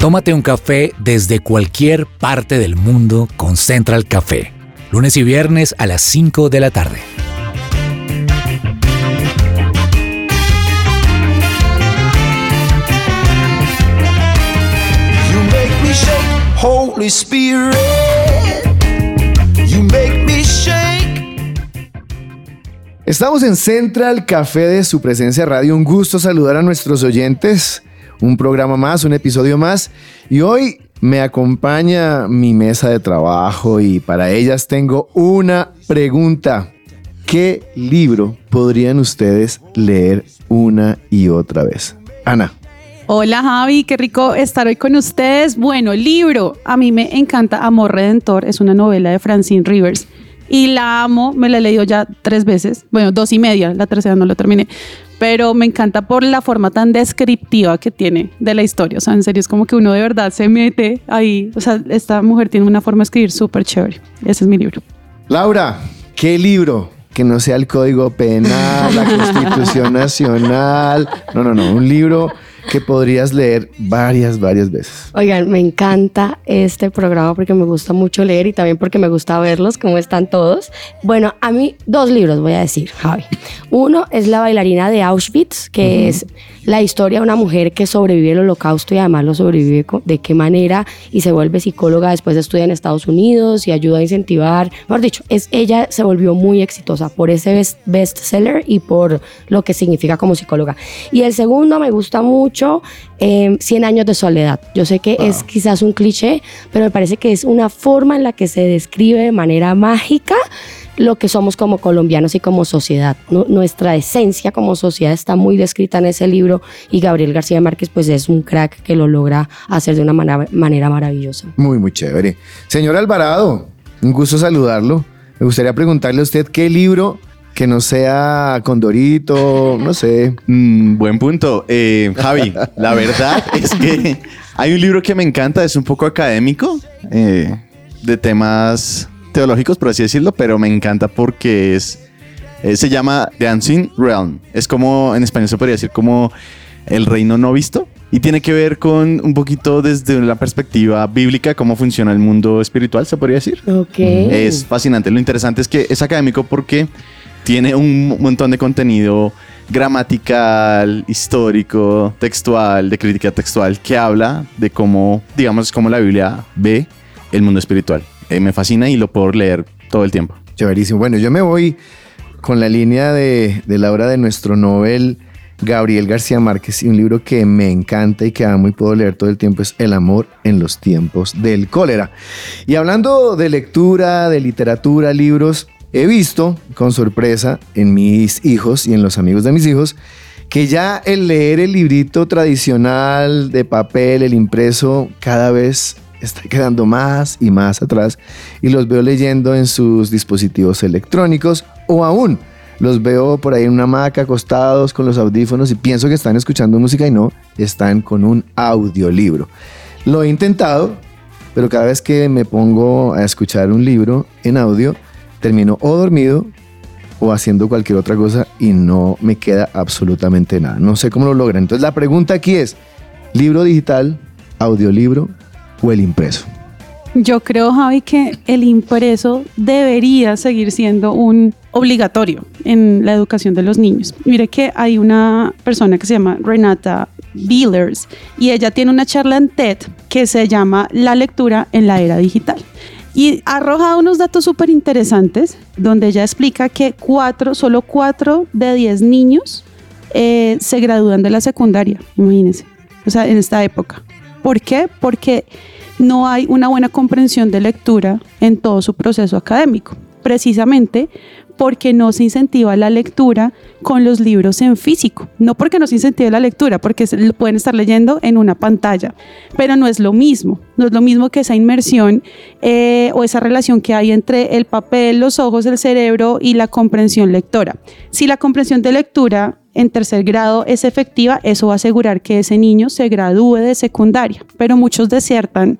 Tómate un café desde cualquier parte del mundo con Central Café. Lunes y viernes a las 5 de la tarde. You make me shake, Holy Spirit. You make me shake. Estamos en Central Café de su presencia radio. Un gusto saludar a nuestros oyentes. Un programa más, un episodio más. Y hoy me acompaña mi mesa de trabajo y para ellas tengo una pregunta. ¿Qué libro podrían ustedes leer una y otra vez? Ana. Hola Javi, qué rico estar hoy con ustedes. Bueno, libro, a mí me encanta Amor Redentor, es una novela de Francine Rivers y la amo, me la he leído ya tres veces, bueno, dos y media, la tercera no la terminé, pero me encanta por la forma tan descriptiva que tiene de la historia, o sea, en serio es como que uno de verdad se mete ahí, o sea, esta mujer tiene una forma de escribir súper chévere, ese es mi libro. Laura, ¿qué libro? Que no sea el Código Penal, la Constitución Nacional. No, no, no. Un libro que podrías leer varias, varias veces. Oigan, me encanta este programa porque me gusta mucho leer y también porque me gusta verlos, cómo están todos. Bueno, a mí dos libros voy a decir, Javi. Uno es La bailarina de Auschwitz, que es la historia de una mujer que sobrevive al holocausto y además lo sobrevive de qué manera y se vuelve psicóloga, después estudia en Estados Unidos y ayuda a incentivar. Mejor dicho, es, ella se volvió muy exitosa por ese best- bestseller y por lo que significa como psicóloga. Y el segundo me gusta mucho, eh, 100 años de soledad. Yo sé que es quizás un cliché, pero me parece que es una forma en la que se describe de manera mágica lo que somos como colombianos y como sociedad. Nu- Nuestra esencia como sociedad está muy descrita en ese libro y Gabriel García Márquez pues es un crack que lo logra hacer de una manera maravillosa. Muy, muy chévere. Señor Alvarado, un gusto saludarlo. Me gustaría preguntarle a usted qué libro que no sea Condorito, no sé. Mm, buen punto. Eh, Javi, la verdad es que hay un libro que me encanta, es un poco académico, eh, de temas teológicos, por así decirlo, pero me encanta porque es, eh, se llama The Unseen Realm. Es como, en español se podría decir como el reino no visto. Y tiene que ver con un poquito desde la perspectiva bíblica cómo funciona el mundo espiritual, se podría decir. Ok. Es fascinante. Lo interesante es que es académico porque tiene un montón de contenido gramatical, histórico, textual, de crítica textual, que habla de cómo, digamos, cómo la Biblia ve el mundo espiritual. Eh, me fascina y lo puedo leer todo el tiempo. Chéverísimo. Bueno, yo me voy con la línea de, de la obra de nuestro Nobel Gabriel García Márquez y un libro que me encanta y que amo y puedo leer todo el tiempo es El amor en los tiempos del cólera. Y hablando de lectura, de literatura, libros, he visto con sorpresa en mis hijos y en los amigos de mis hijos que ya el leer el librito tradicional de papel, el impreso, cada vez está quedando más y más atrás y los veo leyendo en sus dispositivos electrónicos o aún los veo por ahí en una hamaca acostados con los audífonos y pienso que están escuchando música y no, están con un audiolibro. Lo he intentado, pero cada vez que me pongo a escuchar un libro en audio, termino o dormido o haciendo cualquier otra cosa y no me queda absolutamente nada. No sé cómo lo logran. Entonces la pregunta aquí es, ¿libro digital, audiolibro o el impreso? Yo creo, Javi, que el impreso debería seguir siendo un obligatorio en la educación de los niños. Mire que hay una persona que se llama Renata Billers y ella tiene una charla en TED que se llama La lectura en la era digital. Y ha arrojado unos datos súper interesantes donde ella explica que cuatro, solo cuatro de diez niños eh, se gradúan de la secundaria, imagínense, o sea, en esta época. ¿Por qué? Porque no hay una buena comprensión de lectura en todo su proceso académico, precisamente porque no se incentiva la lectura con los libros en físico. No porque no se incentive la lectura, porque pueden estar leyendo en una pantalla, pero no es lo mismo. No es lo mismo que esa inmersión eh, o esa relación que hay entre el papel, los ojos, el cerebro y la comprensión lectora. Si la comprensión de lectura en tercer grado es efectiva, eso va a asegurar que ese niño se gradúe de secundaria, pero muchos desertan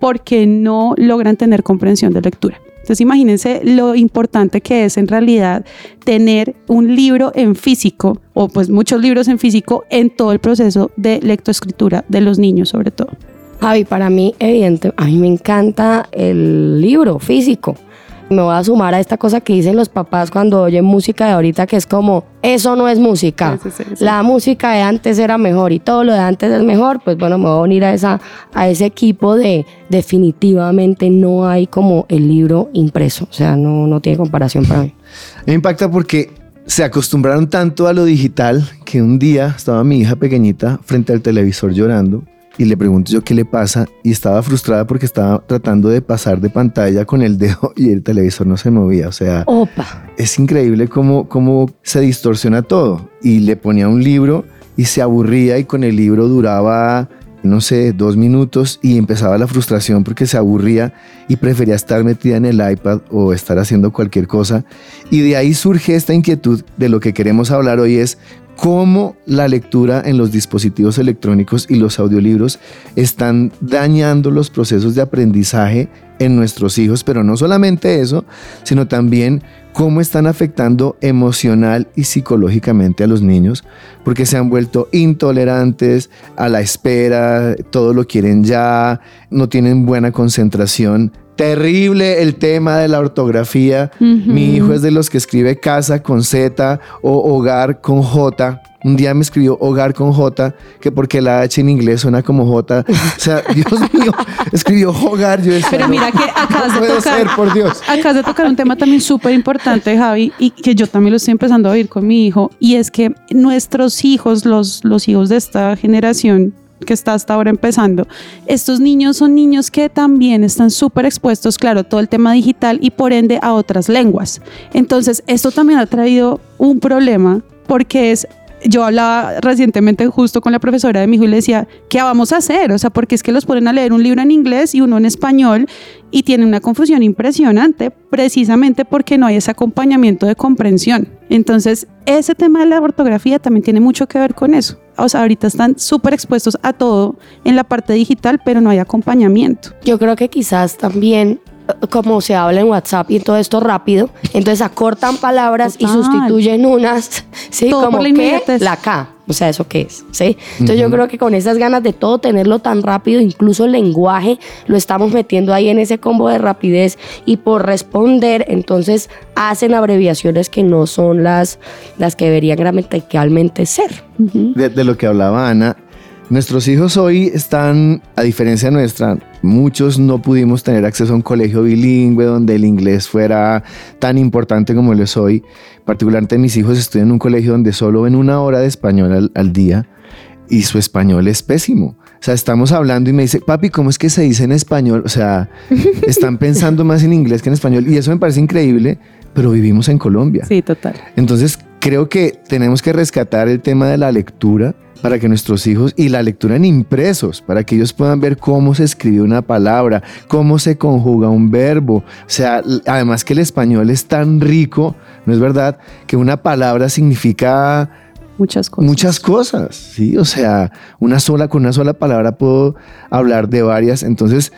porque no logran tener comprensión de lectura. Entonces imagínense lo importante que es en realidad tener un libro en físico o pues muchos libros en físico en todo el proceso de lectoescritura de los niños sobre todo. Javi, para mí, evidente, a mí me encanta el libro físico. Me voy a sumar a esta cosa que dicen los papás cuando oyen música de ahorita, que es como, eso no es música. Sí, sí, sí, sí. La música de antes era mejor y todo lo de antes es mejor. Pues bueno, me voy a unir a, esa, a ese equipo de definitivamente no hay como el libro impreso. O sea, no, no tiene comparación para mí. Me impacta porque se acostumbraron tanto a lo digital que un día estaba mi hija pequeñita frente al televisor llorando y le pregunto yo qué le pasa y estaba frustrada porque estaba tratando de pasar de pantalla con el dedo y el televisor no se movía. O sea, Opa. es increíble cómo, cómo se distorsiona todo. Y le ponía un libro y se aburría y con el libro duraba, no sé, dos minutos y empezaba la frustración porque se aburría y prefería estar metida en el iPad o estar haciendo cualquier cosa. Y de ahí surge esta inquietud de lo que queremos hablar hoy es cómo la lectura en los dispositivos electrónicos y los audiolibros están dañando los procesos de aprendizaje en nuestros hijos, pero no solamente eso, sino también cómo están afectando emocional y psicológicamente a los niños, porque se han vuelto intolerantes a la espera, todo lo quieren ya, no tienen buena concentración. Terrible el tema de la ortografía. Mi hijo es de los que escribe casa con Z o hogar con J. Un día me escribió hogar con J, que porque la H en inglés suena como J. O sea, Dios mío, escribió hogar. Yo decía, Pero mira que acabas no de tocar, ser, por Dios. acabas de tocar un tema también súper importante, Javi, y que yo también lo estoy empezando a oír con mi hijo, y es que nuestros hijos, los, los hijos de esta generación que está hasta ahora empezando, estos niños son niños que también están súper expuestos, claro, todo el tema digital y por ende a otras lenguas. Entonces, esto también ha traído un problema porque es yo hablaba recientemente justo con la profesora de mi hijo y le decía, ¿qué vamos a hacer? O sea, porque es que los ponen a leer un libro en inglés y uno en español y tienen una confusión impresionante precisamente porque no hay ese acompañamiento de comprensión. Entonces, ese tema de la ortografía también tiene mucho que ver con eso. O sea, ahorita están súper expuestos a todo en la parte digital, pero no hay acompañamiento. Yo creo que quizás también como se habla en WhatsApp y todo esto rápido, entonces acortan palabras y sustituyen unas, sí, Todo como la que la K, o sea, eso qué es, sí. Entonces yo creo que con esas ganas de todo tenerlo tan rápido, incluso el lenguaje lo estamos metiendo ahí en ese combo de rapidez y por responder, entonces hacen abreviaciones que no son las las que deberían gramaticalmente ser. de, de lo que hablaba Ana, nuestros hijos hoy están, a diferencia nuestra, muchos no pudimos tener acceso a un colegio bilingüe donde el inglés fuera tan importante como lo es hoy. Particularmente mis hijos estudian en un colegio donde solo ven una hora de español al, al día y su español es pésimo. O sea, estamos hablando y me dice, papi, ¿cómo es que se dice en español? O sea, están pensando más en inglés que en español y eso me parece increíble, pero vivimos en Colombia. Sí, total. Entonces, creo que tenemos que rescatar el tema de la lectura para que nuestros hijos y la lectura en impresos, para que ellos puedan ver cómo se escribe una palabra, cómo se conjuga un verbo. O sea, además que el español es tan rico, ¿no es verdad? Que una palabra significa Muchas cosas. muchas cosas, ¿sí? O sea, una sola, con una sola palabra puedo hablar de varias. Entonces,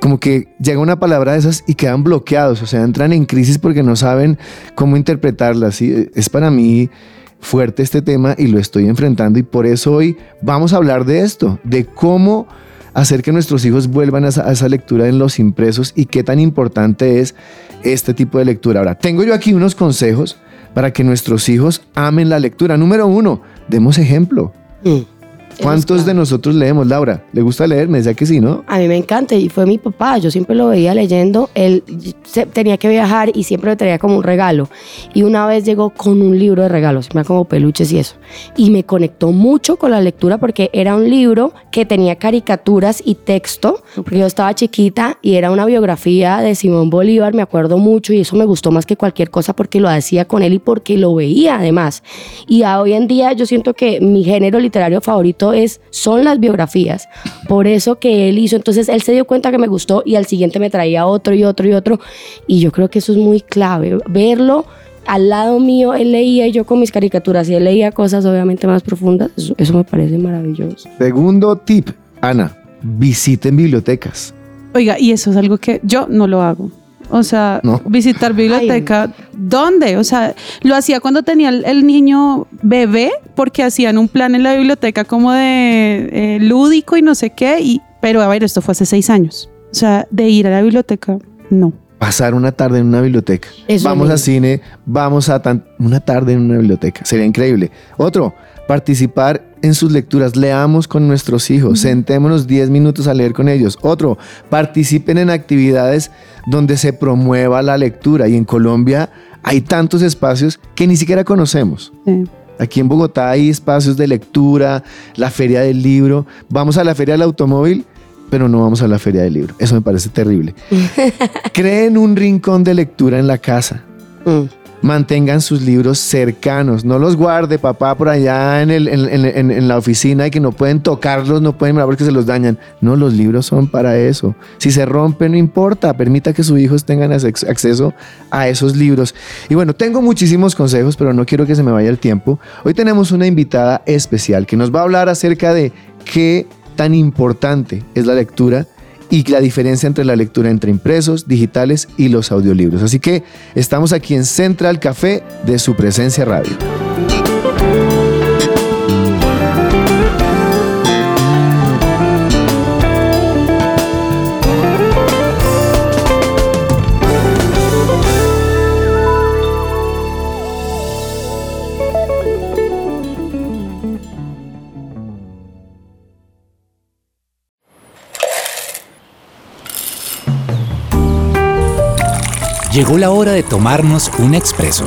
como que llega una palabra de esas y quedan bloqueados, o sea, entran en crisis porque no saben cómo interpretarlas. Es para mí fuerte este tema y lo estoy enfrentando y por eso hoy vamos a hablar de esto, de cómo hacer que nuestros hijos vuelvan a esa, a esa lectura en los impresos y qué tan importante es este tipo de lectura. Ahora, tengo yo aquí unos consejos para que nuestros hijos amen la lectura. Número uno, demos ejemplo. ¿Cuántos de nosotros leemos, Laura? ¿Le gusta leer? Me decía que sí, ¿no? A mí me encanta y fue mi papá, yo siempre lo veía leyendo, él se- tenía que viajar y siempre me traía como un regalo y una vez llegó con un libro de regalos, me como peluches y eso, y me conectó mucho con la lectura porque era un libro que tenía caricaturas y texto, porque yo estaba chiquita y era una biografía de Simón Bolívar, me acuerdo mucho y eso me gustó más que cualquier cosa porque lo hacía con él y porque lo veía además. Y a hoy en día yo siento que mi género literario favorito es, son las biografías. Por eso que él hizo, entonces él se dio cuenta que me gustó y al siguiente me traía otro y otro y otro. Y yo creo que eso es muy clave, verlo. Al lado mío, él leía y yo con mis caricaturas y él leía cosas obviamente más profundas. Eso, eso me parece maravilloso. Segundo tip, Ana, visiten bibliotecas. Oiga, y eso es algo que yo no lo hago. O sea, No. visitar biblioteca, ¿dónde? O sea, lo hacía cuando tenía el, el niño bebé, porque hacían un plan en la biblioteca como de eh, lúdico y no sé qué, y Pero a ver, esto fue hace seis años. O sea, de ir a la biblioteca, no. Pasar una tarde en una biblioteca. Eso vamos a cine, vamos a tan- una tarde en una biblioteca. Sería increíble. Otro, participar en sus lecturas. Leamos con nuestros hijos. Sentémonos 10 minutos a leer con ellos. Otro, participen en actividades donde se promueva la lectura. Y en Colombia hay tantos espacios que ni siquiera conocemos. Sí. Aquí en Bogotá hay espacios de lectura, la feria del libro. Vamos a la feria del automóvil, pero no vamos a la feria del libro. Eso me parece terrible. Creen un rincón de lectura en la casa. Mm. Mantengan sus libros cercanos. No los guarde papá por allá en, la oficina y que no pueden tocarlos, no pueden mirar porque se los dañan. No, los libros son para eso. Si se rompen, no importa. Permita que sus hijos tengan acceso a esos libros. Y bueno, tengo muchísimos consejos, pero no quiero que se me vaya el tiempo. Hoy tenemos una invitada especial que nos va a hablar acerca de qué tan importante es la lectura y la diferencia entre la lectura entre impresos, digitales y los audiolibros. Así que estamos aquí en Central Café de su presencia radio. Llegó la hora de tomarnos un expreso.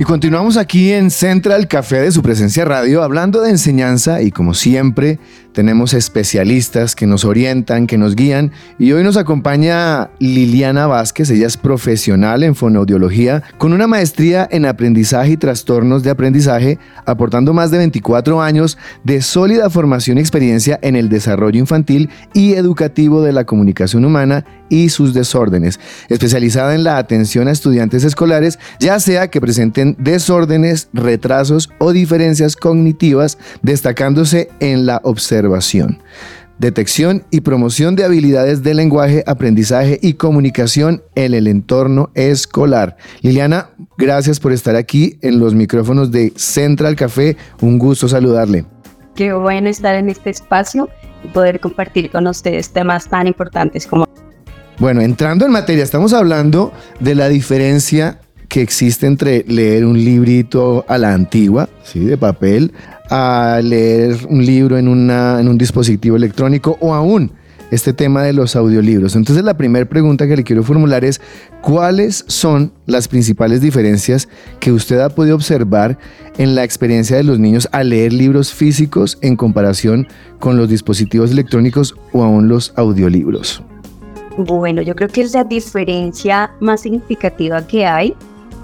Y continuamos aquí en Central Café de su presencia radio hablando de enseñanza y como siempre tenemos especialistas que nos orientan, que nos guían. Y hoy nos acompaña Liliana Vázquez, ella es profesional en fonoaudiología con una maestría en aprendizaje y trastornos de aprendizaje, aportando más de 24 años de sólida formación y experiencia en el desarrollo infantil y educativo de la comunicación humana y sus desórdenes, especializada en la atención a estudiantes escolares, ya sea que presenten desórdenes, retrasos o diferencias cognitivas, destacándose en la observación, detección y promoción de habilidades de lenguaje, aprendizaje y comunicación en el entorno escolar. Liliana, gracias por estar aquí en los micrófonos de Central Café. Un gusto saludarle. Qué bueno estar en este espacio y poder compartir con ustedes temas tan importantes como Bueno, entrando en materia, estamos hablando de la diferencia que existe entre leer un librito a la antigua, ¿sí? de papel, a leer un libro en, una, en un dispositivo electrónico o aún este tema de los audiolibros. Entonces la primera pregunta que le quiero formular es, ¿cuáles son las principales diferencias que usted ha podido observar en la experiencia de los niños al leer libros físicos en comparación con los dispositivos electrónicos o aún los audiolibros? Bueno, yo creo que la diferencia más significativa que hay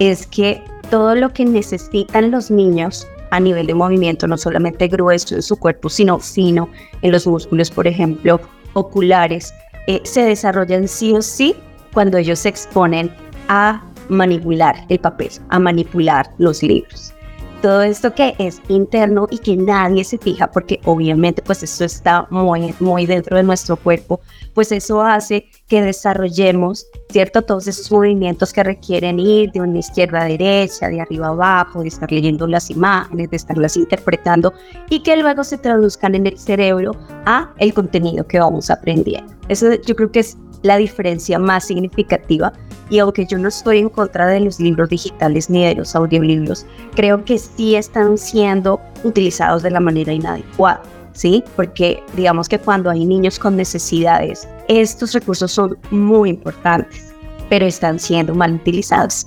es que todo lo que necesitan los niños a nivel de movimiento, no solamente grueso en su cuerpo, sino fino en los músculos, por ejemplo, oculares, eh, se desarrollan sí o sí cuando ellos se exponen a manipular el papel, a manipular los libros. Todo esto que es interno y que nadie se fija, porque obviamente pues esto está muy, muy dentro de nuestro cuerpo, pues eso hace que desarrollemos, ¿cierto? Todos esos movimientos que requieren ir de una izquierda a derecha, de arriba a abajo, de estar leyendo las imágenes, de estarlas interpretando y que luego se traduzcan en el cerebro a el contenido que vamos aprendiendo. Eso yo creo que es la diferencia más significativa y aunque yo no estoy en contra de los libros digitales ni de los audiolibros, creo que sí están siendo utilizados de la manera inadecuada. ¿sí? Porque digamos que cuando hay niños con necesidades, estos recursos son muy importantes, pero están siendo mal utilizados.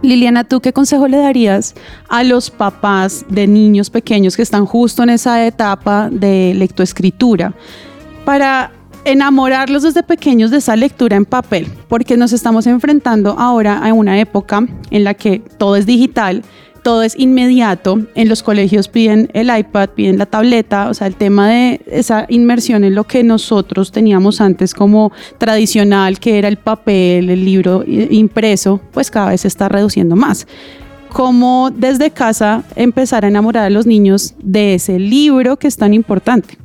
Liliana, ¿tú qué consejo le darías a los papás de niños pequeños que están justo en esa etapa de lectoescritura para enamorarlos desde pequeños de esa lectura en papel? Porque nos estamos enfrentando ahora a una época en la que todo es digital, todo es inmediato. En los colegios piden el iPad, piden la tableta, o sea, el tema de esa inmersión en lo que nosotros teníamos antes como tradicional, que era el papel, el libro impreso, pues cada vez se está reduciendo más. ¿Cómo desde casa empezar a enamorar a los niños de ese libro que es tan importante?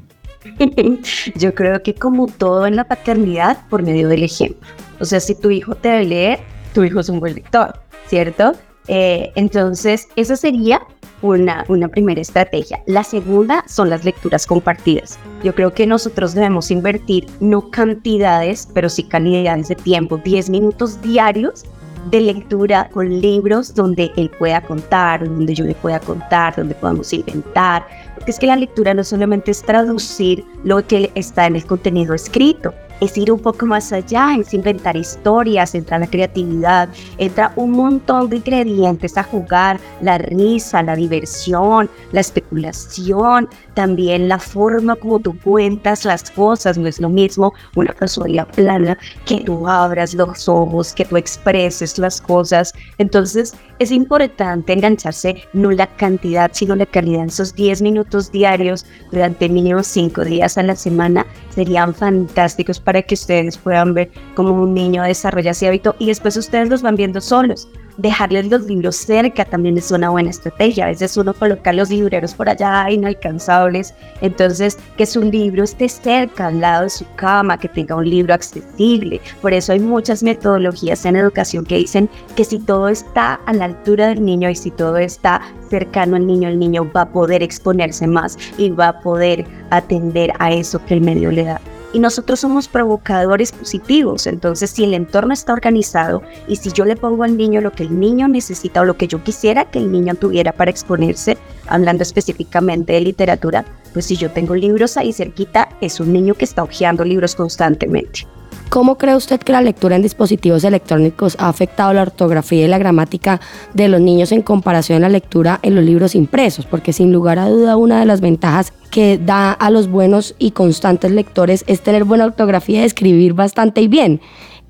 Yo creo que como todo en la paternidad, por medio del ejemplo. O sea, si tu hijo te ve leer, tu hijo es un buen lector, ¿cierto? Eh, entonces, esa sería una, una primera estrategia. La segunda son las lecturas compartidas. Yo creo que nosotros debemos invertir no cantidades, pero sí calidades de tiempo, 10 minutos diarios de lectura con libros donde él pueda contar, donde yo le pueda contar, donde podamos inventar. Porque es que la lectura no solamente es traducir lo que está en el contenido escrito, es ir un poco más allá, es inventar historias, entra la creatividad, entra un montón de ingredientes a jugar, la risa, la diversión, la especulación, también la forma como tú cuentas las cosas, no es lo mismo una casualidad plana que tú abras los ojos, que tú expreses las cosas. Entonces es importante engancharse no la cantidad, sino la calidad. Esos 10 minutos diarios durante mínimo 5 días a la semana serían fantásticos para que ustedes puedan ver cómo un niño desarrolla ese hábito y después ustedes los van viendo solos dejarles los libros cerca también es una buena estrategia. A veces uno coloca los libreros por allá inalcanzables, entonces que su libro esté cerca al lado de su cama, que tenga un libro accesible. Por eso hay muchas metodologías en educación que dicen que si todo está a la altura del niño y si todo está cercano al niño, el niño va a poder exponerse más y va a poder atender a eso que el medio le da y nosotros somos provocadores positivos. Entonces, si el entorno está organizado y si yo le pongo al niño lo que el niño necesita o lo que yo quisiera que el niño tuviera para exponerse, hablando específicamente de literatura, pues si yo tengo libros ahí cerquita, es un niño que está hojeando libros constantemente. ¿Cómo cree usted que la lectura en dispositivos electrónicos ha afectado la ortografía y la gramática de los niños en comparación a la lectura en los libros impresos? Porque sin lugar a duda una de las ventajas que da a los buenos y constantes lectores es tener buena ortografía y escribir bastante y bien.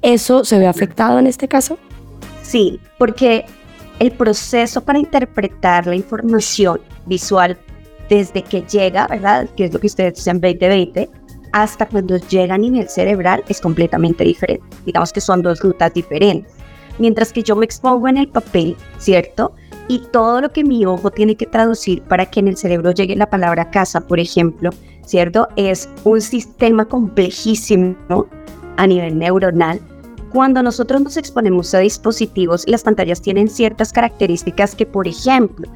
¿Eso se ve afectado en este caso? Sí, porque el proceso para interpretar la información visual desde que llega, ¿verdad? Que es lo que ustedes dicen 2020, hasta cuando llega a nivel cerebral es completamente diferente. Digamos que son dos rutas diferentes. Mientras que yo me expongo en el papel, ¿cierto? Y todo lo que mi ojo tiene que traducir para que en el cerebro llegue la palabra casa, por ejemplo, ¿cierto? Es un sistema complejísimo a nivel neuronal. Cuando nosotros nos exponemos a dispositivos, las pantallas tienen ciertas características que, por ejemplo,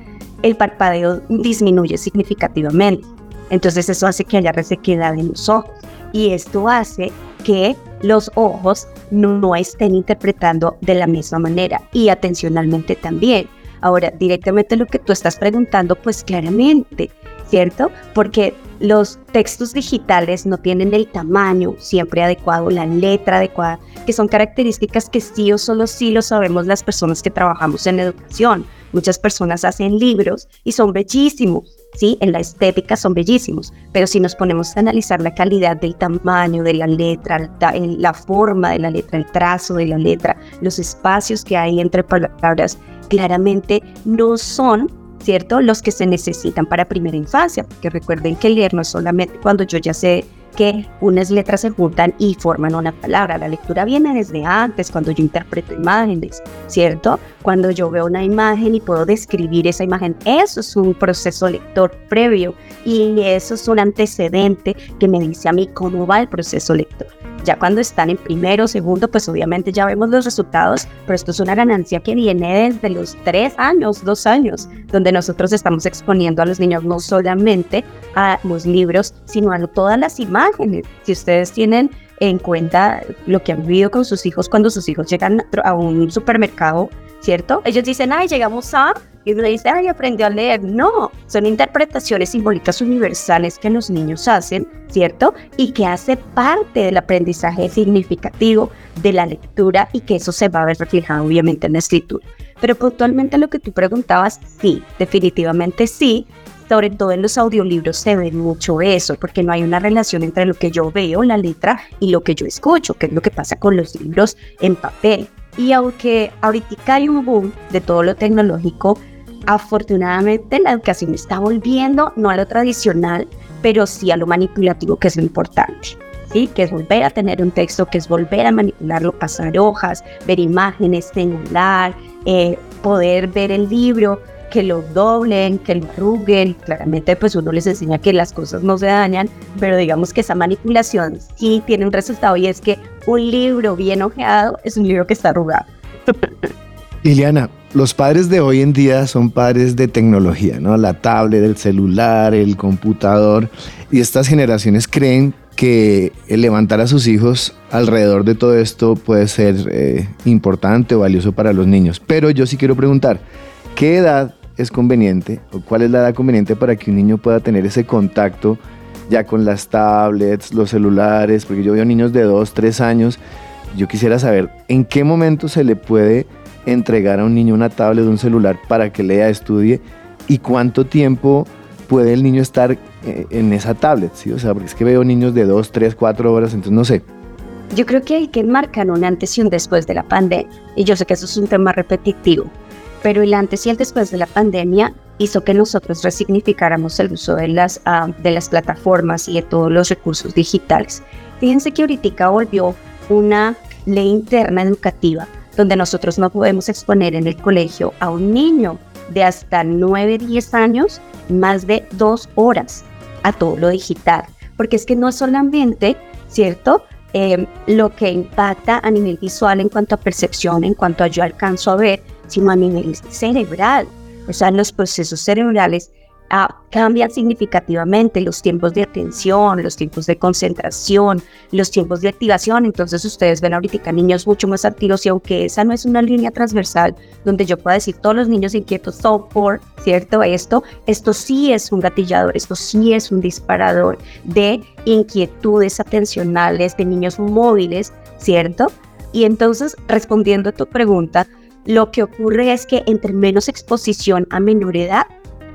el parpadeo disminuye significativamente. Entonces eso hace que haya resequedad en los ojos y esto hace que los ojos no, estén interpretando de la misma manera y atencionalmente también. Ahora, directamente lo que tú estás preguntando, pues claramente, ¿cierto? Porque los textos digitales no tienen el tamaño siempre adecuado, la letra adecuada, que son características que sí o solo sí lo sabemos las personas que trabajamos en educación. Muchas personas hacen libros y son bellísimos, ¿sí? En la estética son bellísimos, pero si nos ponemos a analizar la calidad del tamaño de la letra, la, forma de la letra, el trazo de la letra, los espacios que hay entre palabras, claramente no son ¿cierto? Los que se necesitan para primera infancia, porque recuerden que leer no es solamente cuando yo ya sé que unas letras se juntan y forman una palabra. La lectura viene desde antes, cuando yo interpreto imágenes, ¿cierto? Cuando yo veo una imagen y puedo describir esa imagen, eso es un proceso lector previo y eso es un antecedente que me dice a mí cómo va el proceso lector. Ya cuando están en primero segundo, pues obviamente ya vemos los resultados, pero esto es una ganancia que viene desde los tres años, dos años, donde nosotros estamos exponiendo a los niños no solamente a los libros, sino a todas las imágenes. Si ustedes tienen en cuenta lo que han vivido con sus hijos cuando sus hijos llegan a un supermercado, ¿cierto? Ellos dicen, ay, llegamos a y uno dice, ay, aprendió a leer. No, son interpretaciones simbólicas universales que los niños hacen, ¿cierto? Y que hace parte del aprendizaje significativo de la lectura y que eso se va a ver reflejado obviamente en la escritura. Pero puntualmente lo que tú preguntabas, sí, definitivamente sí. Sobre todo en los audiolibros se ve mucho eso, porque no hay una relación entre lo que yo veo, la letra, y lo que yo escucho, que es lo que pasa con los libros en papel. Y aunque ahorita hay un boom de todo lo tecnológico, afortunadamente la educación está volviendo no a lo tradicional, pero sí a lo manipulativo, que es lo importante. ¿sí? Que es volver a tener un texto, que es volver a manipularlo, pasar hojas, ver imágenes, celular, eh, poder ver el libro, que lo doblen, que lo arruguen. Claramente, pues uno les enseña que las cosas no se dañan, pero digamos que esa manipulación sí tiene un resultado y es que un libro bien ojeado es un libro que está arrugado. Liliana, los padres de hoy en día son padres de tecnología, ¿no? La tablet, el celular, el computador. Y estas generaciones creen que levantar a sus hijos alrededor de todo esto puede ser eh, importante o valioso para los niños. Pero yo sí quiero preguntar, ¿qué edad es conveniente o cuál es la edad conveniente para que un niño pueda tener ese contacto ya con las tablets, los celulares? Porque yo veo niños de 2, 3 años. Yo quisiera saber en qué momento se le puede entregar a un niño una tablet o un celular para que lea, estudie y cuánto tiempo puede el niño estar eh, en esa tablet, ¿sí? O sea, porque es que veo niños de 2, 3, 4 horas, entonces no sé. Yo creo que hay que marcar un antes y un después de la pandemia. Y yo sé que eso es un tema repetitivo, pero el antes y el después de la pandemia hizo que nosotros resignificáramos el uso de las, ah, de las plataformas y de todos los recursos digitales. Fíjense que ahorita volvió una ley interna educativa donde nosotros no podemos exponer en el colegio a un niño de hasta 9, 10 años más de dos horas a todo lo digital, porque es que no es solamente, ¿cierto? Eh, lo que impacta a nivel visual en cuanto a percepción, en cuanto a yo alcanzo a ver, sino a nivel cerebral. O sea, los procesos cerebrales Ah, cambian significativamente los tiempos de atención, los tiempos de concentración, los tiempos de activación. Entonces ustedes ven ahorita niños mucho más activos y aunque esa no es una línea transversal donde yo pueda decir todos los niños inquietos son por, ¿cierto? Esto, esto sí es un gatillador, esto sí es un disparador de inquietudes atencionales, de niños móviles, ¿cierto? Y entonces, respondiendo a tu pregunta, lo que ocurre es que entre menos exposición a menor edad,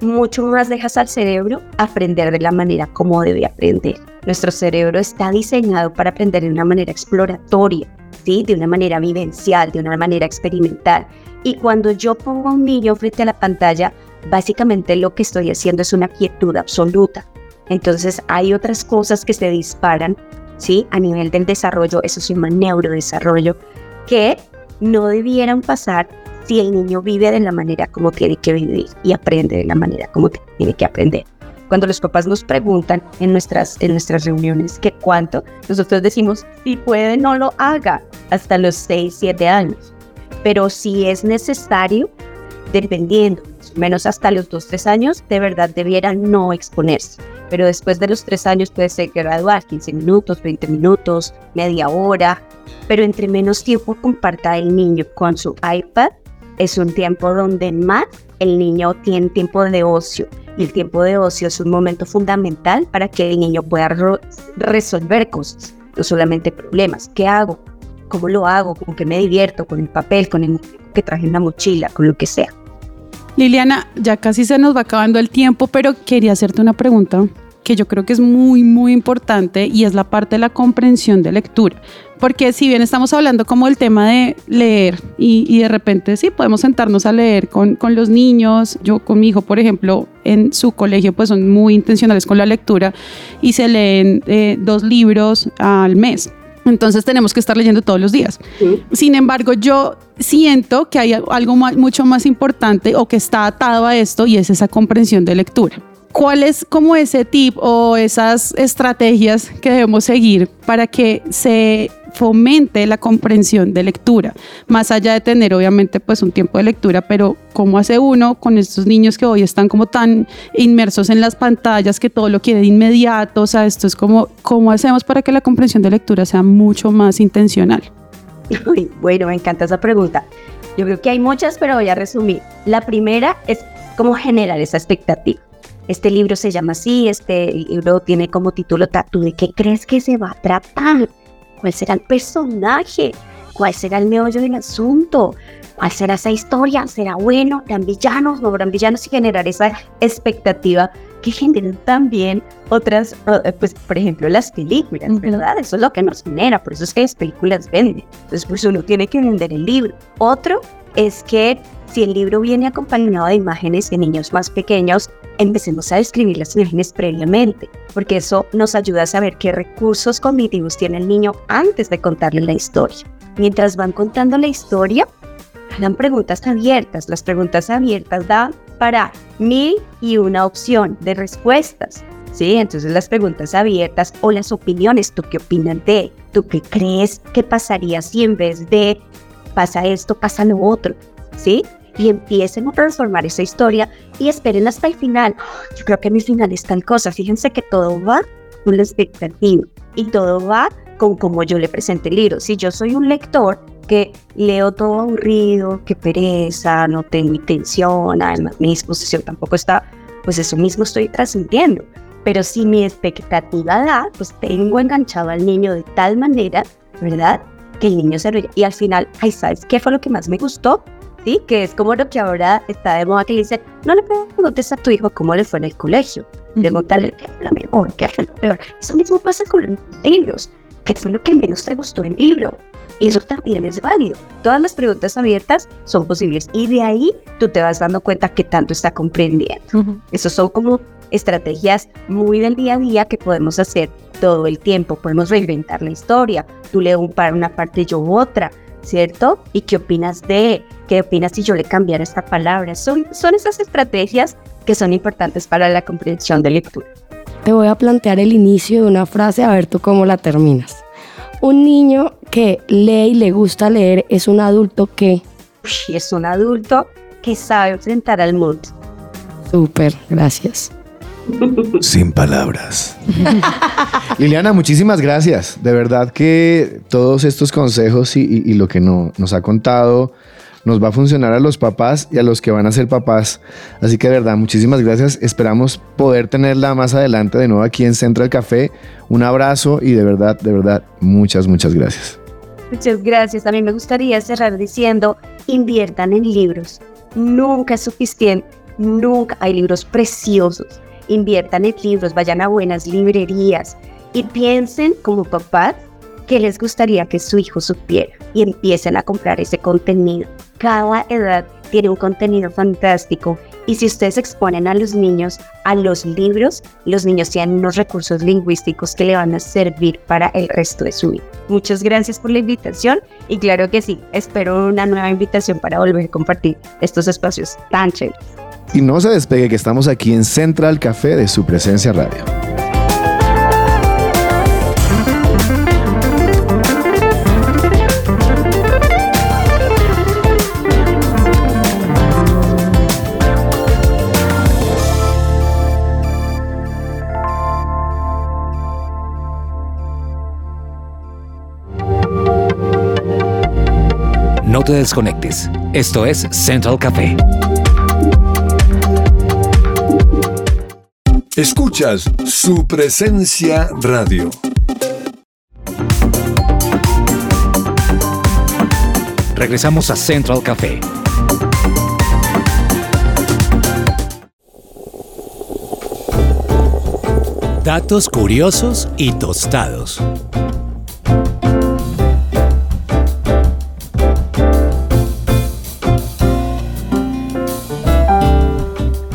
mucho más dejas al cerebro aprender de la manera como debe aprender. Nuestro cerebro está diseñado para aprender de una manera exploratoria, ¿sí? de una manera vivencial, de una manera experimental. Y cuando yo pongo a un niño frente a la pantalla, básicamente lo que estoy haciendo es una quietud absoluta. Entonces hay otras cosas que se disparan ¿sí? a nivel del desarrollo, eso se llama neurodesarrollo, que no debieran pasar si el niño vive de la manera como tiene que vivir y aprende de la manera como tiene que aprender. Cuando los papás nos preguntan en nuestras, en nuestras reuniones que cuánto, nosotros decimos, si puede, no lo haga hasta los 6, 7 años. Pero si es necesario, dependiendo, menos hasta los 2, 3 años, de verdad debiera no exponerse. Pero después de los 3 años puede ser gradual, 15 minutos, 20 minutos, media hora. Pero entre menos tiempo comparta el niño con su iPad, es un tiempo donde más el niño tiene tiempo de ocio. Y el tiempo de ocio es un momento fundamental para que el niño pueda resolver cosas, no solamente problemas. ¿Qué hago? ¿Cómo lo hago? ¿Con qué me divierto? ¿Con el papel? ¿Con el que traje en la mochila? ¿Con lo que sea? Liliana, ya casi se nos va acabando el tiempo, pero quería hacerte una pregunta que yo creo que es muy, muy importante y es la parte de la comprensión de lectura. Porque si bien estamos hablando como del tema de leer y, de repente sí, podemos sentarnos a leer con, con, los niños, yo con mi hijo, por ejemplo, en su colegio pues son muy intencionales con la lectura y se leen eh, dos libros al mes. Entonces tenemos que estar leyendo todos los días. Sin embargo, yo siento que hay algo mucho más importante o que está atado a esto y es esa comprensión de lectura. ¿Cuál es como ese tip o esas estrategias que debemos seguir para que se fomente la comprensión de lectura, más allá de tener obviamente pues un tiempo de lectura, pero ¿cómo hace uno con estos niños que hoy están como tan inmersos en las pantallas que todo lo quiere de inmediato? O sea, esto es como, ¿cómo hacemos para que la comprensión de lectura sea mucho más intencional? bueno, me encanta esa pregunta. Yo creo que hay muchas, pero voy a resumir. La primera es cómo generar esa expectativa este libro se llama así, este libro tiene como título ¿Tú de qué crees que se va a tratar? ¿Cuál será el personaje? ¿Cuál será el meollo del asunto? ¿Cuál será esa historia? ¿Será bueno? ¿Habrán villanos? ¿No habrán villanos? Y generar esa expectativa que generan también otras, eh, pues por ejemplo las películas, ¿verdad? Eso es lo que nos genera, por eso es que las películas venden. Entonces pues uno tiene que vender el libro. Otro es que si el libro viene acompañado de imágenes de niños más pequeños, empecemos a describir las imágenes previamente, porque eso nos ayuda a saber qué recursos cognitivos tiene el niño antes de contarle la historia. Mientras van contando la historia, hagan preguntas abiertas. Las preguntas abiertas dan para mil y una opción de respuestas. ¿sí? Entonces las preguntas abiertas o las opiniones, ¿tú qué opinas de? ¿Tú qué crees que pasaría si en vez de pasa esto, pasa lo otro, ¿sí? Y empiecen a transformar esa historia y esperen hasta el final. Yo creo que mi final es tal cosa. Fíjense que todo va con la expectativa y todo va con cómo yo le presente el libro. Si yo soy un lector que leo todo aburrido, que pereza, no tengo intención, además mi disposición tampoco está, pues eso mismo estoy transmitiendo. Pero si mi expectativa da, pues tengo enganchado al niño de tal manera, ¿verdad? Que el niño se ríe. Y al final, ay, ¿sabes qué fue lo que más me gustó? ¿Sí? Que es como lo que ahora está de moda que dicen, no le preguntes a tu hijo cómo le fue en el colegio. Pregúntale qué fue lo mejor, qué fue lo peor. Eso mismo pasa con los libros. ¿Qué fue lo que menos te gustó en el libro? Y eso también es válido. Todas las preguntas abiertas son posibles y de ahí tú te vas dando cuenta que tanto está comprendiendo. Esos son como estrategias muy del día a día que podemos hacer todo el tiempo. Podemos reinventar la historia. Tú lees un par, una parte, yo otra, ¿cierto? ¿Y qué opinas de? ¿Qué opinas si yo le cambiara esta palabra? Son, son esas estrategias que son importantes para la comprensión de lectura. Te voy a plantear el inicio de una frase a ver tú cómo la terminas. Un niño que lee y le gusta leer es un adulto que... Uy, es un adulto que sabe enfrentar al mundo. Súper, gracias. Sin palabras. Liliana, muchísimas gracias. De verdad que todos estos consejos y, y- y lo que no- nos ha contado nos va a funcionar a los papás y a los que van a ser papás. Así que de verdad, muchísimas gracias. Esperamos poder tenerla más adelante de nuevo aquí en Central Café. Un abrazo y de verdad, de verdad, muchas, muchas gracias. Muchas gracias. A mí me gustaría cerrar diciendo, inviertan en libros. Nunca es suficiente. Nunca hay libros preciosos. Inviertan en libros, vayan a buenas librerías y piensen como papás que les gustaría que su hijo supiera y empiecen a comprar ese contenido. Cada edad tiene un contenido fantástico y si ustedes exponen a los niños a los libros, los niños tienen unos recursos lingüísticos que le van a servir para el resto de su vida. Muchas gracias por la invitación y claro que sí, espero una nueva invitación para volver a compartir estos espacios tan chéveres. Y no se despegue que estamos aquí en Central Café de su presencia radio. No te desconectes. Esto es Central Café. Escuchas su presencia radio. Regresamos a Central Café. Datos curiosos y tostados.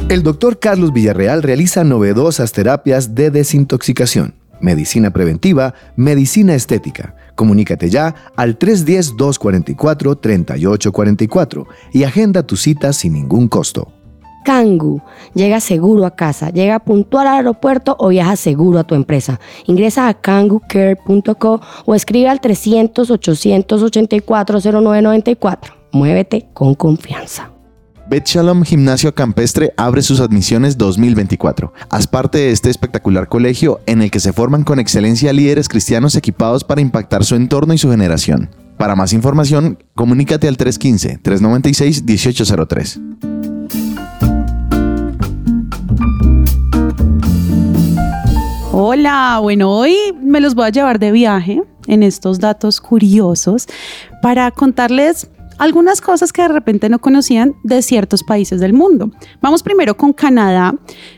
El doctor Carlos Villarreal realiza novedosas terapias de desintoxicación, medicina preventiva, medicina estética. Comunícate ya al 310-244-3844 y agenda tu cita sin ningún costo. Kangu. Llega seguro a casa, llega puntual al aeropuerto o viaja seguro a tu empresa. Ingresa a kangucare.co o escribe al 300-884-0994. Muévete con confianza. Bet Shalom Gimnasio Campestre abre sus admisiones 2024. Haz parte de este espectacular colegio en el que se forman con excelencia líderes cristianos equipados para impactar su entorno y su generación. Para más información, comunícate al 315-396-1803. Hola, bueno, hoy me los voy a llevar de viaje en estos datos curiosos para contarles algunas cosas que de repente no conocían de ciertos países del mundo. Vamos primero con Canadá,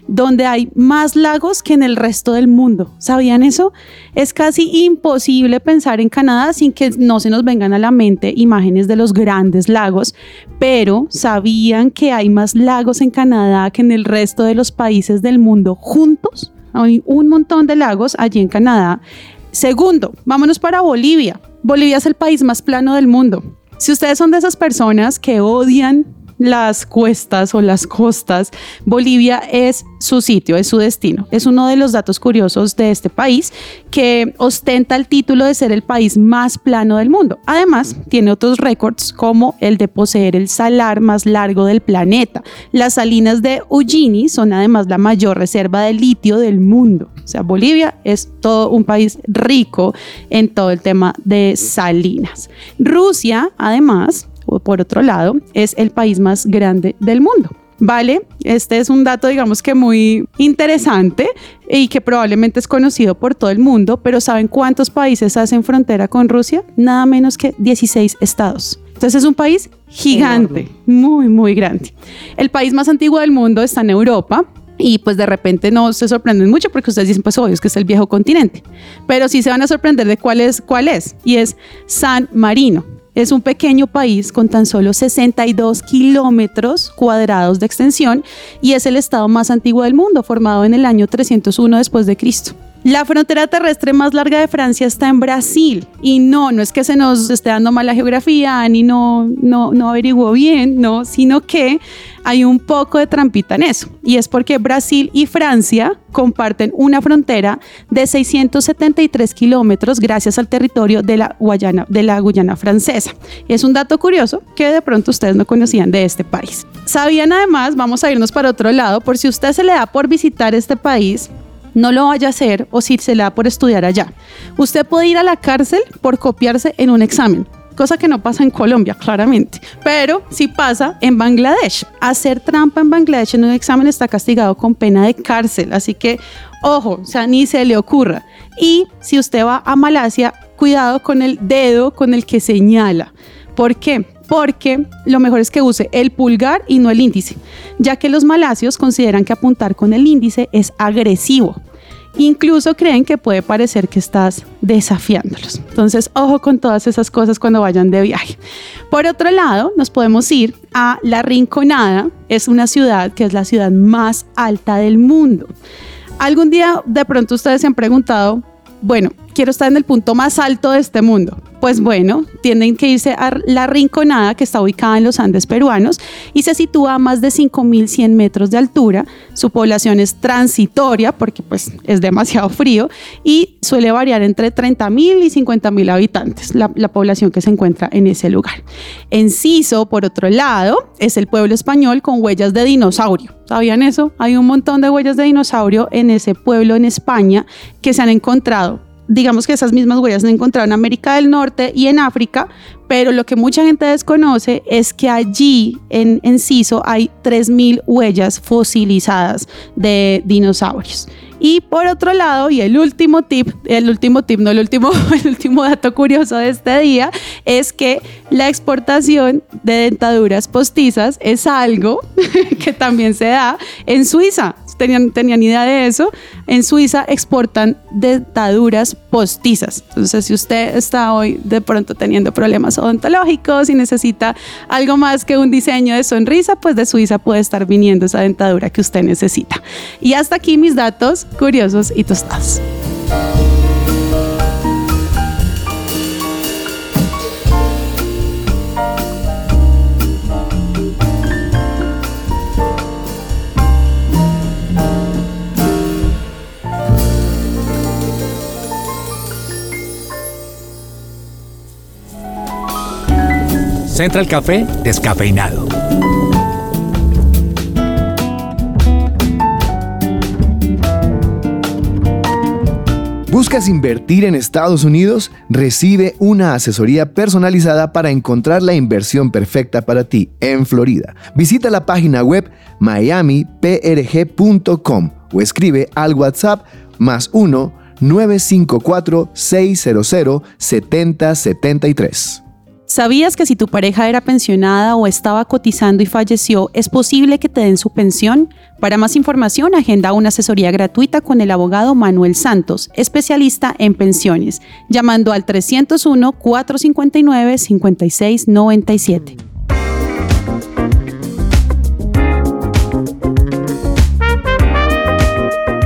donde hay más lagos que en el resto del mundo. ¿Sabían eso? Es casi imposible pensar en Canadá sin que no se nos vengan a la mente imágenes de los grandes lagos, pero ¿sabían que hay más lagos en Canadá que en el resto de los países del mundo juntos? Hay un montón de lagos allí en Canadá. Segundo, vámonos para Bolivia. Bolivia es el país más plano del mundo. Si ustedes son de esas personas que odian las cuestas o las costas, Bolivia es su sitio, es su destino. Es uno de los datos curiosos de este país que ostenta el título de ser el país más plano del mundo. Además, tiene otros récords como el de poseer el salar más largo del planeta. Las salinas de Ujini son además la mayor reserva de litio del mundo. O sea, Bolivia es todo un país rico en todo el tema de salinas. Rusia, además, por otro lado, es el país más grande del mundo. ¿vale? Este es un dato, digamos que muy interesante y que probablemente es conocido por todo el mundo, pero ¿saben cuántos países hacen frontera con Rusia? Nada menos que 16 estados. Entonces es un país gigante, muy, muy grande. El país más antiguo del mundo está en Europa, y pues de repente no se sorprenden mucho porque ustedes dicen, pues obvio, es que es el viejo continente. Pero sí se van a sorprender de cuál es, cuál es. Y es San Marino. Es un pequeño país con tan solo 62 kilómetros cuadrados de extensión y es el estado más antiguo del mundo, formado en el año 301 después de Cristo. La frontera terrestre más larga de Francia está en Brasil y no, no es que se nos esté dando mala geografía ni no, no, no averiguó bien, no, sino que hay un poco de trampita en eso y es porque Brasil y Francia comparten una frontera de 673 kilómetros gracias al territorio de la, Guayana, de la Guyana francesa. Es un dato curioso que de pronto ustedes no conocían de este país. Sabían además, vamos a irnos para otro lado, por si usted se le da por visitar este país, no lo vaya a hacer o si se le da por estudiar allá. Usted puede ir a la cárcel por copiarse en un examen, cosa que no pasa en Colombia, claramente, pero sí pasa en Bangladesh. Hacer trampa en Bangladesh en un examen está castigado con pena de cárcel, así que ojo, o sea, ni se le ocurra. Y si usted va a Malasia, cuidado con el dedo con el que señala. ¿Por qué? Porque lo mejor es que use el pulgar y no el índice, ya que los malasios consideran que apuntar con el índice es agresivo. Incluso creen que puede parecer que estás desafiándolos. Entonces, ojo con todas esas cosas cuando vayan de viaje. Por otro lado, nos podemos ir a La Rinconada. Es una ciudad que es la ciudad más alta del mundo. Algún día de pronto ustedes se han preguntado, bueno, quiero estar en el punto más alto de este mundo. Pues bueno, tienen que irse a La Rinconada, que está ubicada en los Andes peruanos y se sitúa a más de 5.100 metros de altura. Su población es transitoria porque pues es demasiado frío y suele variar entre 30.000 y 50.000 habitantes, la, la población que se encuentra en ese lugar. Enciso, por otro lado, es el pueblo español con huellas de dinosaurio. ¿Sabían eso? Hay un montón de huellas de dinosaurio en ese pueblo en España que se han encontrado digamos que esas mismas huellas se han encontrado en América del Norte y en África, pero lo que mucha gente desconoce es que allí en Enciso hay 3.000 huellas fosilizadas de dinosaurios. Y por otro lado, y el último tip, el último tip, no el último, el último dato curioso de este día, es que la exportación de dentaduras postizas es algo que también se da en Suiza tenían, idea de eso, en Suiza exportan dentaduras postizas. Entonces, si usted está hoy de pronto teniendo problemas odontológicos y necesita algo más que un diseño de sonrisa, pues de Suiza puede estar viniendo esa dentadura que usted necesita. Y hasta aquí mis datos curiosos y tostados. Central Café descafeinado. ¿Buscas invertir en Estados Unidos? Recibe una asesoría personalizada para encontrar la inversión perfecta para ti en Florida. Visita la página web miamiprg.com o escribe al WhatsApp más 1 954 600 7073. ¿Sabías que si tu pareja era pensionada o estaba cotizando y falleció, es posible que te den su pensión? Para más información, agenda una asesoría gratuita con el abogado Manuel Santos, especialista en pensiones, llamando al 301-459-5697.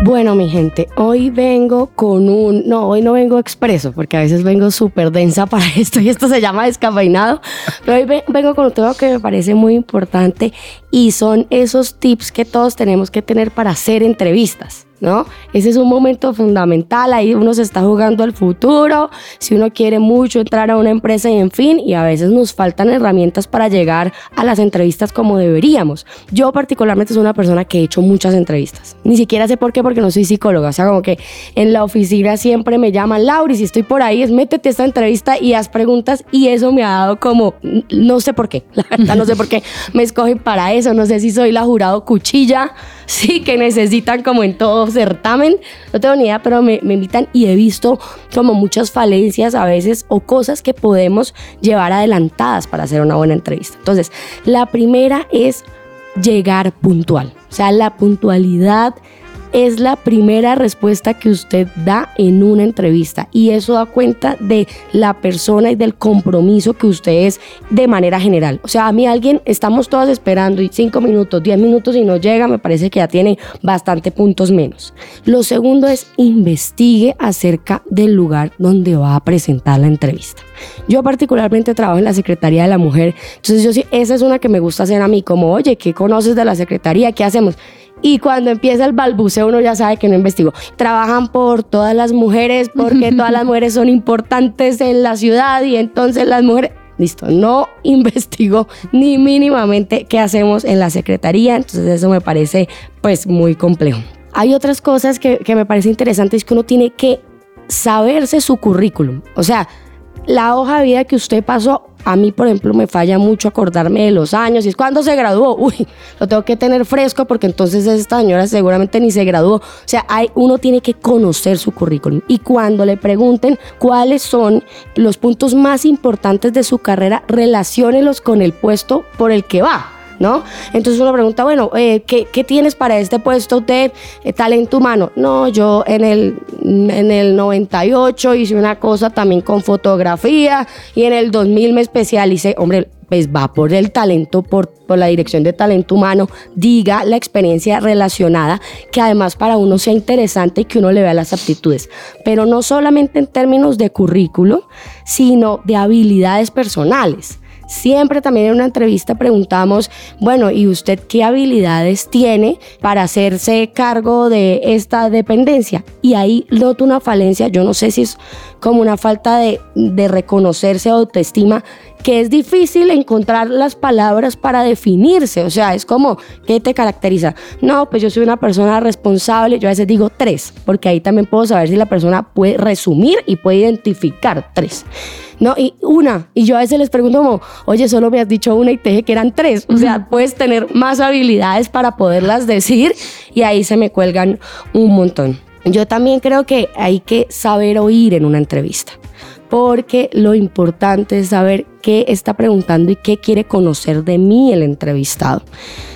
Bueno, mi gente, hoy vengo con un, no, hoy no vengo expreso, porque a veces vengo súper densa para esto y esto se llama descafeinado, pero hoy ve- vengo con un tema que me parece muy importante y son esos tips que todos tenemos que tener para hacer entrevistas. ¿No? Ese es un momento fundamental, ahí uno se está jugando al futuro, si uno quiere mucho entrar a una empresa y en fin, y a veces nos faltan herramientas para llegar a las entrevistas como deberíamos. Yo particularmente soy una persona que he hecho muchas entrevistas, ni siquiera sé por qué, porque no soy psicóloga, o sea, como que en la oficina siempre me llaman, Lauri, si estoy por ahí, es métete esta entrevista y haz preguntas, y eso me ha dado como, no sé por qué, la verdad no sé por qué me escogen para eso, no sé si soy la jurado cuchilla, sí, que necesitan como en todo certamen, no tengo ni idea, pero me, me invitan y he visto como muchas falencias a veces o cosas que podemos llevar adelantadas para hacer una buena entrevista. Entonces, la primera es llegar puntual, o sea, la puntualidad es la primera respuesta que usted da en una entrevista y eso da cuenta de la persona y del compromiso que usted es de manera general. O sea, a mí alguien, estamos todos esperando y cinco minutos, diez minutos y no llega, me parece que ya tiene bastante puntos menos. Lo segundo es investigue acerca del lugar donde va a presentar la entrevista. Yo particularmente trabajo en la Secretaría de la Mujer, entonces yo sí, esa es una que me gusta hacer a mí, como, oye, ¿qué conoces de la Secretaría? ¿Qué hacemos? Y cuando empieza el balbuceo, uno ya sabe que no investigó. Trabajan por todas las mujeres, porque todas las mujeres son importantes en la ciudad y entonces las mujeres. Listo, no investigó ni mínimamente qué hacemos en la secretaría, entonces eso me parece pues muy complejo. Hay otras cosas que, que me parece interesante, es que uno tiene que saberse su currículum, o sea, la hoja de vida que usted pasó, a mí, por ejemplo, me falla mucho acordarme de los años. Y es cuando se graduó. Uy, lo tengo que tener fresco porque entonces esta señora seguramente ni se graduó. O sea, hay, uno tiene que conocer su currículum. Y cuando le pregunten cuáles son los puntos más importantes de su carrera, relaciónelos con el puesto por el que va. ¿No? Entonces uno pregunta, bueno, eh, ¿qué, tienes para este puesto usted? Eh, talento humano. No, yo en el, en el 98 hice una cosa también con fotografía y en el 2000 me especialicé, hombre, pues va por el talento, por, por la dirección de talento humano, diga la experiencia relacionada, que además para uno sea interesante y que uno le vea las aptitudes, pero no solamente en términos de currículo, sino de habilidades personales. Siempre también en una entrevista preguntamos, bueno, ¿y usted qué habilidades tiene para hacerse cargo de esta dependencia? Y ahí noto una falencia, yo no sé si es como una falta de, de reconocerse autoestima, que es difícil encontrar las palabras para definirse, o sea, es como, ¿qué te caracteriza? No, pues yo soy una persona responsable, yo a veces digo tres, porque ahí también puedo saber si la persona puede resumir y puede identificar tres. No, y una, y yo a veces les pregunto como, oye, solo me has dicho una y te dije que eran tres, o sea, puedes tener más habilidades para poderlas decir y ahí se me cuelgan un montón. Yo también creo que hay que saber oír en una entrevista porque lo importante es saber qué está preguntando y qué quiere conocer de mí el entrevistado.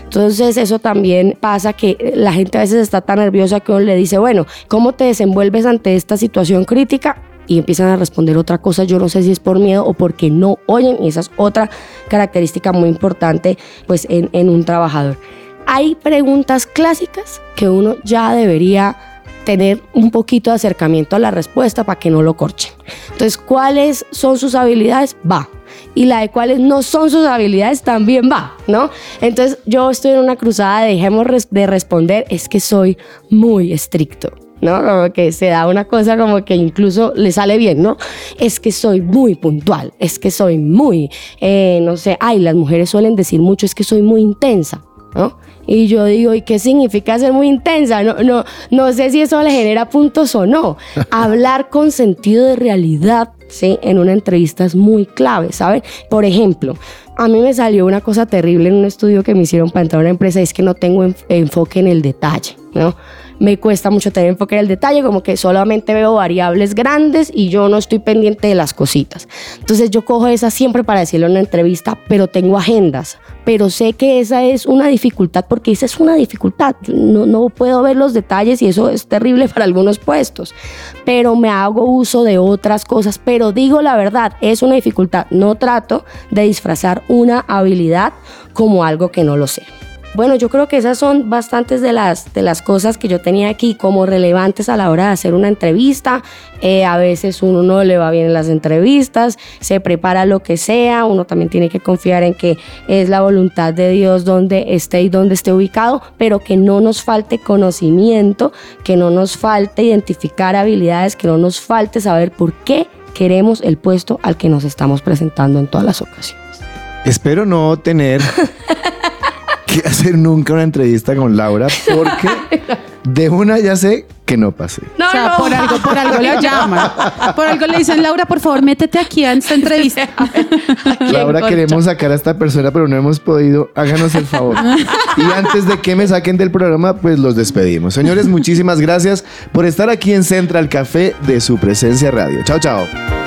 Entonces eso también pasa que la gente a veces está tan nerviosa que uno le dice, bueno, ¿cómo te desenvuelves ante esta situación crítica? Y empiezan a responder otra cosa, yo no sé si es por miedo o porque no oyen, y esa es otra característica muy importante pues en, en un trabajador. Hay preguntas clásicas que uno ya debería tener un poquito de acercamiento a la respuesta para que no lo corchen. Entonces, ¿cuáles son sus habilidades? Va. Y la de cuáles no son sus habilidades también va, ¿no? Entonces, yo estoy en una cruzada de dejemos de responder, es que soy muy estricto. ¿No? Como que se da una cosa como que incluso le sale bien, ¿no? Es que soy muy puntual, es que soy muy, eh, no sé, ay, las mujeres suelen decir mucho, es que soy muy intensa, ¿no? Y yo digo, ¿y qué significa ser muy intensa? No, no, no sé si eso le genera puntos o no. Hablar con sentido de realidad, ¿sí? En una entrevista es muy clave, ¿saben? Por ejemplo, a mí me salió una cosa terrible en un estudio que me hicieron para entrar a una empresa, es que no tengo enf- enfoque en el detalle, ¿no? Me cuesta mucho tener enfoque en el detalle, como que solamente veo variables grandes y yo no estoy pendiente de las cositas. Entonces yo cojo esa siempre para decirlo en una entrevista, pero tengo agendas, pero sé que esa es una dificultad porque esa es una dificultad. No, no puedo ver los detalles y eso es terrible para algunos puestos, pero me hago uso de otras cosas, pero digo la verdad, es una dificultad. No trato de disfrazar una habilidad como algo que no lo sé. Bueno, yo creo que esas son bastantes de las, de las cosas que yo tenía aquí como relevantes a la hora de hacer una entrevista. Eh, a veces uno no le va bien en las entrevistas, se prepara lo que sea, uno también tiene que confiar en que es la voluntad de Dios donde esté y donde esté ubicado, pero que no nos falte conocimiento, que no nos falte identificar habilidades, que no nos falte saber por qué queremos el puesto al que nos estamos presentando en todas las ocasiones. Espero no tener que hacer nunca una entrevista con Laura porque de una ya sé que no pasé. No, o sea, no. por algo, por algo la llaman. Por algo le dicen, Laura, por favor, métete aquí a esta entrevista. Laura, queremos sacar a esta persona, pero no hemos podido. Háganos el favor. Y antes de que me saquen del programa, pues los despedimos. Señores, muchísimas gracias por estar aquí en Central Café de su presencia radio. Chao, chao.